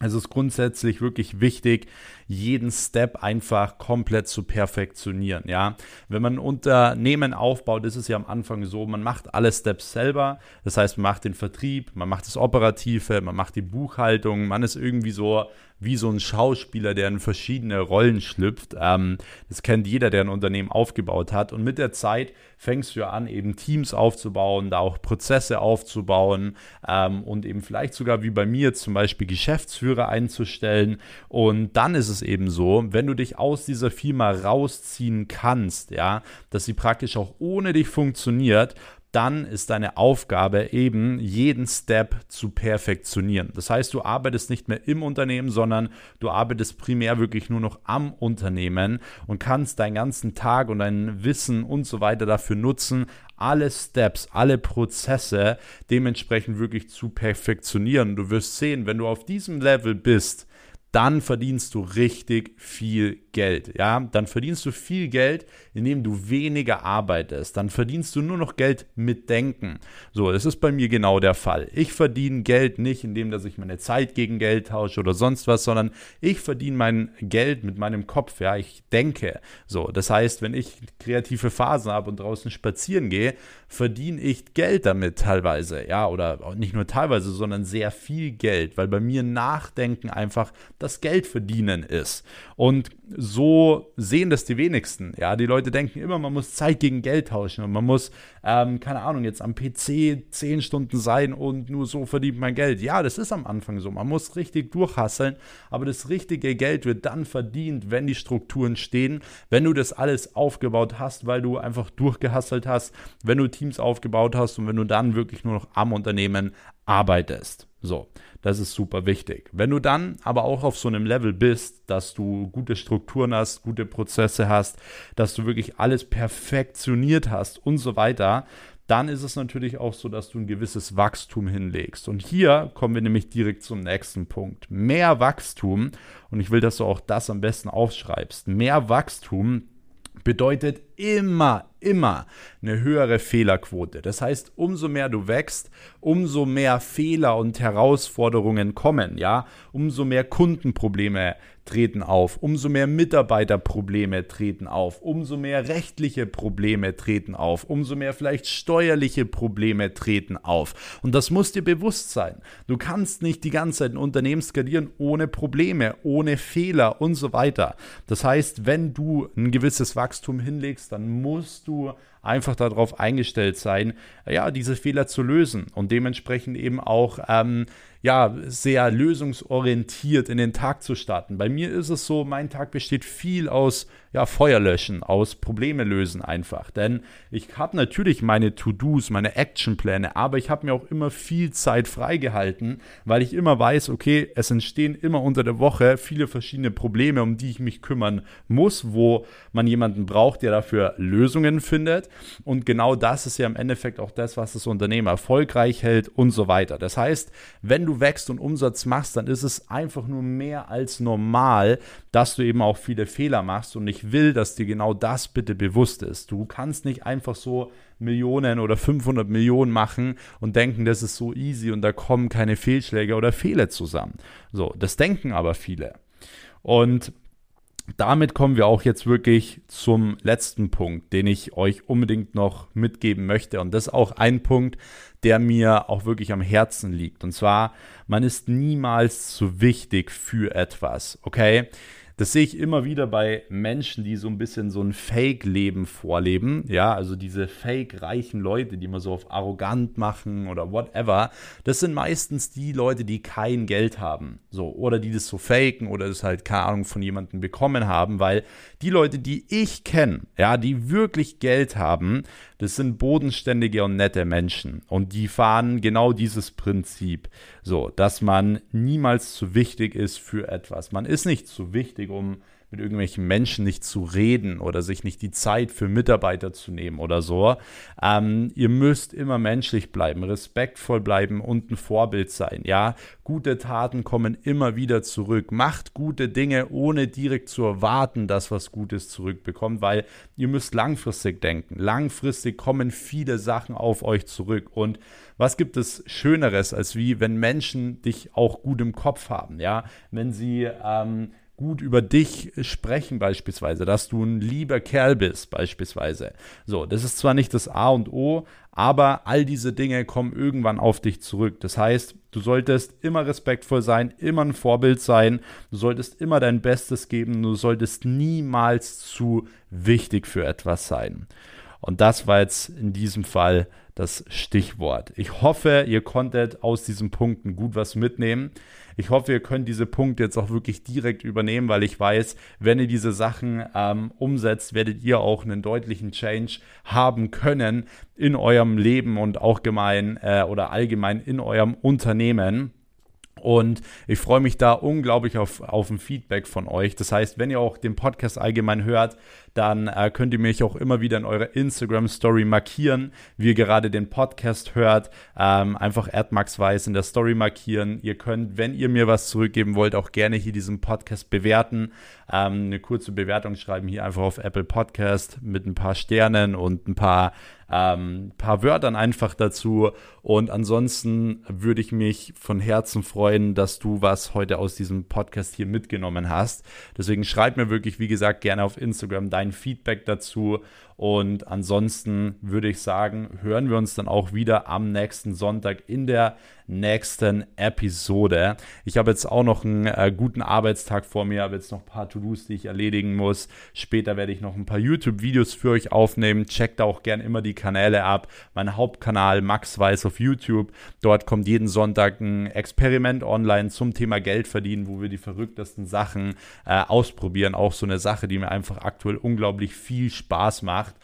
es ist grundsätzlich wirklich wichtig, jeden Step einfach komplett zu perfektionieren. Ja, wenn man ein Unternehmen aufbaut, ist es ja am Anfang so, man macht alle Steps selber. Das heißt, man macht den Vertrieb, man macht das Operative, man macht die Buchhaltung, man ist irgendwie so wie so ein Schauspieler, der in verschiedene Rollen schlüpft. Ähm, das kennt jeder, der ein Unternehmen aufgebaut hat. Und mit der Zeit fängst du an, eben Teams aufzubauen, da auch Prozesse aufzubauen ähm, und eben vielleicht sogar wie bei mir zum Beispiel Geschäftsführer einzustellen. Und dann ist es eben so, wenn du dich aus dieser Firma rausziehen kannst, ja, dass sie praktisch auch ohne dich funktioniert, dann ist deine Aufgabe eben, jeden Step zu perfektionieren. Das heißt, du arbeitest nicht mehr im Unternehmen, sondern du arbeitest primär wirklich nur noch am Unternehmen und kannst deinen ganzen Tag und dein Wissen und so weiter dafür nutzen, alle Steps, alle Prozesse dementsprechend wirklich zu perfektionieren. Du wirst sehen, wenn du auf diesem Level bist, dann verdienst du richtig viel Geld. Ja, dann verdienst du viel Geld, indem du weniger arbeitest. Dann verdienst du nur noch Geld mit Denken. So, das ist bei mir genau der Fall. Ich verdiene Geld nicht, indem dass ich meine Zeit gegen Geld tausche oder sonst was, sondern ich verdiene mein Geld mit meinem Kopf. Ja, ich denke. So, das heißt, wenn ich kreative Phasen habe und draußen spazieren gehe, verdiene ich Geld damit teilweise. Ja, oder nicht nur teilweise, sondern sehr viel Geld, weil bei mir Nachdenken einfach das Geld verdienen ist. Und so sehen das die wenigsten. Ja, die Leute denken immer, man muss Zeit gegen Geld tauschen und man muss, ähm, keine Ahnung, jetzt am PC 10 Stunden sein und nur so verdient man Geld. Ja, das ist am Anfang so. Man muss richtig durchhasseln, aber das richtige Geld wird dann verdient, wenn die Strukturen stehen, wenn du das alles aufgebaut hast, weil du einfach durchgehasselt hast, wenn du Teams aufgebaut hast und wenn du dann wirklich nur noch am Unternehmen arbeitest. So, das ist super wichtig. Wenn du dann aber auch auf so einem Level bist, dass du gute Strukturen hast, gute Prozesse hast, dass du wirklich alles perfektioniert hast und so weiter, dann ist es natürlich auch so, dass du ein gewisses Wachstum hinlegst. Und hier kommen wir nämlich direkt zum nächsten Punkt. Mehr Wachstum, und ich will, dass du auch das am besten aufschreibst, mehr Wachstum bedeutet immer, immer eine höhere Fehlerquote. Das heißt, umso mehr du wächst, umso mehr Fehler und Herausforderungen kommen, ja, umso mehr Kundenprobleme treten auf, umso mehr Mitarbeiterprobleme treten auf, umso mehr rechtliche Probleme treten auf, umso mehr vielleicht steuerliche Probleme treten auf. Und das muss dir bewusst sein. Du kannst nicht die ganze Zeit ein Unternehmen skalieren ohne Probleme, ohne Fehler und so weiter. Das heißt, wenn du ein gewisses Wachstum hinlegst, dann musst du einfach darauf eingestellt sein, ja, diese Fehler zu lösen und dementsprechend eben auch ähm, ja, sehr lösungsorientiert in den Tag zu starten. Bei mir ist es so, mein Tag besteht viel aus ja, Feuerlöschen, aus Probleme lösen einfach. Denn ich habe natürlich meine To-Dos, meine Actionpläne, aber ich habe mir auch immer viel Zeit freigehalten, weil ich immer weiß, okay, es entstehen immer unter der Woche viele verschiedene Probleme, um die ich mich kümmern muss, wo man jemanden braucht, der dafür Lösungen findet. Und genau das ist ja im Endeffekt auch das, was das Unternehmen erfolgreich hält und so weiter. Das heißt, wenn du wächst und Umsatz machst, dann ist es einfach nur mehr als normal, dass du eben auch viele Fehler machst und ich will, dass dir genau das bitte bewusst ist. Du kannst nicht einfach so Millionen oder 500 Millionen machen und denken, das ist so easy und da kommen keine Fehlschläge oder Fehler zusammen. So, das denken aber viele. Und damit kommen wir auch jetzt wirklich zum letzten Punkt, den ich euch unbedingt noch mitgeben möchte. Und das ist auch ein Punkt, der mir auch wirklich am Herzen liegt. Und zwar, man ist niemals zu wichtig für etwas, okay? Das sehe ich immer wieder bei Menschen, die so ein bisschen so ein Fake-Leben vorleben. Ja, also diese fake-reichen Leute, die immer so auf arrogant machen oder whatever. Das sind meistens die Leute, die kein Geld haben. So, oder die das so faken oder das halt, keine Ahnung, von jemandem bekommen haben, weil die Leute, die ich kenne, ja, die wirklich Geld haben, das sind bodenständige und nette Menschen. Und die fahren genau dieses Prinzip. So, dass man niemals zu wichtig ist für etwas. Man ist nicht zu wichtig, um mit irgendwelchen Menschen nicht zu reden oder sich nicht die Zeit für Mitarbeiter zu nehmen oder so. Ähm, ihr müsst immer menschlich bleiben, respektvoll bleiben und ein Vorbild sein. Ja, gute Taten kommen immer wieder zurück. Macht gute Dinge, ohne direkt zu erwarten, dass was Gutes zurückbekommt, weil ihr müsst langfristig denken. Langfristig kommen viele Sachen auf euch zurück und was gibt es Schöneres, als wie wenn Menschen dich auch gut im Kopf haben, ja, wenn sie ähm, gut über dich sprechen beispielsweise, dass du ein lieber Kerl bist beispielsweise. So, das ist zwar nicht das A und O, aber all diese Dinge kommen irgendwann auf dich zurück. Das heißt, du solltest immer respektvoll sein, immer ein Vorbild sein, du solltest immer dein Bestes geben, du solltest niemals zu wichtig für etwas sein. Und das war jetzt in diesem Fall das Stichwort. Ich hoffe, ihr konntet aus diesen Punkten gut was mitnehmen. Ich hoffe, ihr könnt diese Punkte jetzt auch wirklich direkt übernehmen, weil ich weiß, wenn ihr diese Sachen ähm, umsetzt, werdet ihr auch einen deutlichen Change haben können in eurem Leben und auch gemein äh, oder allgemein in eurem Unternehmen. Und ich freue mich da unglaublich auf, auf ein Feedback von euch. Das heißt, wenn ihr auch den Podcast allgemein hört, dann äh, könnt ihr mich auch immer wieder in eurer Instagram-Story markieren, wie ihr gerade den Podcast hört. Ähm, einfach AdMaxWeiss in der Story markieren. Ihr könnt, wenn ihr mir was zurückgeben wollt, auch gerne hier diesen Podcast bewerten. Ähm, eine kurze Bewertung schreiben hier einfach auf Apple Podcast mit ein paar Sternen und ein paar ähm, paar Wörtern einfach dazu. Und ansonsten würde ich mich von Herzen freuen, dass du was heute aus diesem Podcast hier mitgenommen hast. Deswegen schreib mir wirklich, wie gesagt, gerne auf Instagram dein Feedback dazu. Und ansonsten würde ich sagen, hören wir uns dann auch wieder am nächsten Sonntag in der nächsten Episode. Ich habe jetzt auch noch einen äh, guten Arbeitstag vor mir, habe jetzt noch ein paar To-Dos, die ich erledigen muss. Später werde ich noch ein paar YouTube-Videos für euch aufnehmen. Checkt auch gern immer die Kanäle ab. Mein Hauptkanal Max Weiß auf YouTube. Dort kommt jeden Sonntag ein Experiment online zum Thema Geld verdienen, wo wir die verrücktesten Sachen äh, ausprobieren. Auch so eine Sache, die mir einfach aktuell unglaublich viel Spaß macht gemacht,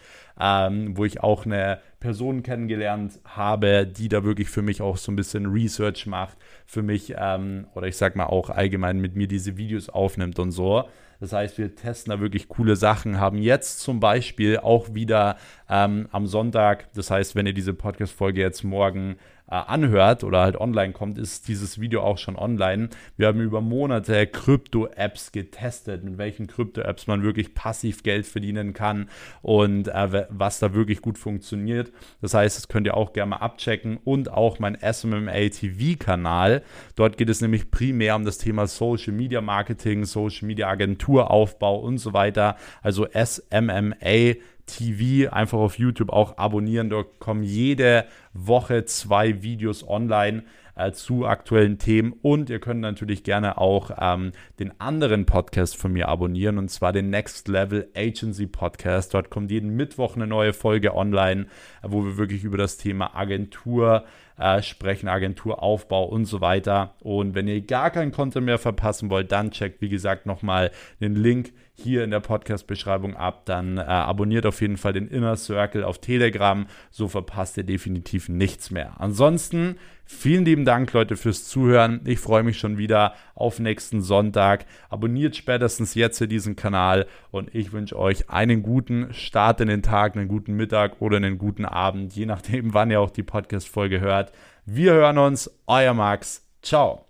ähm, wo ich auch eine Person kennengelernt habe, die da wirklich für mich auch so ein bisschen Research macht, für mich ähm, oder ich sag mal auch allgemein mit mir diese Videos aufnimmt und so. Das heißt, wir testen da wirklich coole Sachen, haben jetzt zum Beispiel auch wieder ähm, am Sonntag, das heißt, wenn ihr diese Podcast-Folge jetzt morgen äh, anhört oder halt online kommt, ist dieses Video auch schon online. Wir haben über Monate Krypto-Apps getestet, mit welchen Krypto-Apps man wirklich passiv Geld verdienen kann und äh, was da wirklich gut funktioniert. Das heißt, das könnt ihr auch gerne mal abchecken und auch mein SMMA TV-Kanal. Dort geht es nämlich primär um das Thema Social Media Marketing, Social Media Agenturaufbau und so weiter. Also SMMA TV einfach auf YouTube auch abonnieren. Dort kommen jede Woche zwei Videos online äh, zu aktuellen Themen und ihr könnt natürlich gerne auch ähm, den anderen Podcast von mir abonnieren und zwar den Next Level Agency Podcast. Dort kommt jeden Mittwoch eine neue Folge online, wo wir wirklich über das Thema Agentur äh, sprechen, Agenturaufbau und so weiter. Und wenn ihr gar keinen Content mehr verpassen wollt, dann checkt wie gesagt nochmal den Link hier in der Podcast-Beschreibung ab. Dann äh, abonniert auf jeden Fall den Inner Circle auf Telegram. So verpasst ihr definitiv nichts mehr. Ansonsten vielen lieben Dank, Leute, fürs Zuhören. Ich freue mich schon wieder auf nächsten Sonntag. Abonniert spätestens jetzt hier diesen Kanal und ich wünsche euch einen guten Start in den Tag, einen guten Mittag oder einen guten Abend, je nachdem, wann ihr auch die Podcast-Folge hört. Wir hören uns, euer Max. Ciao.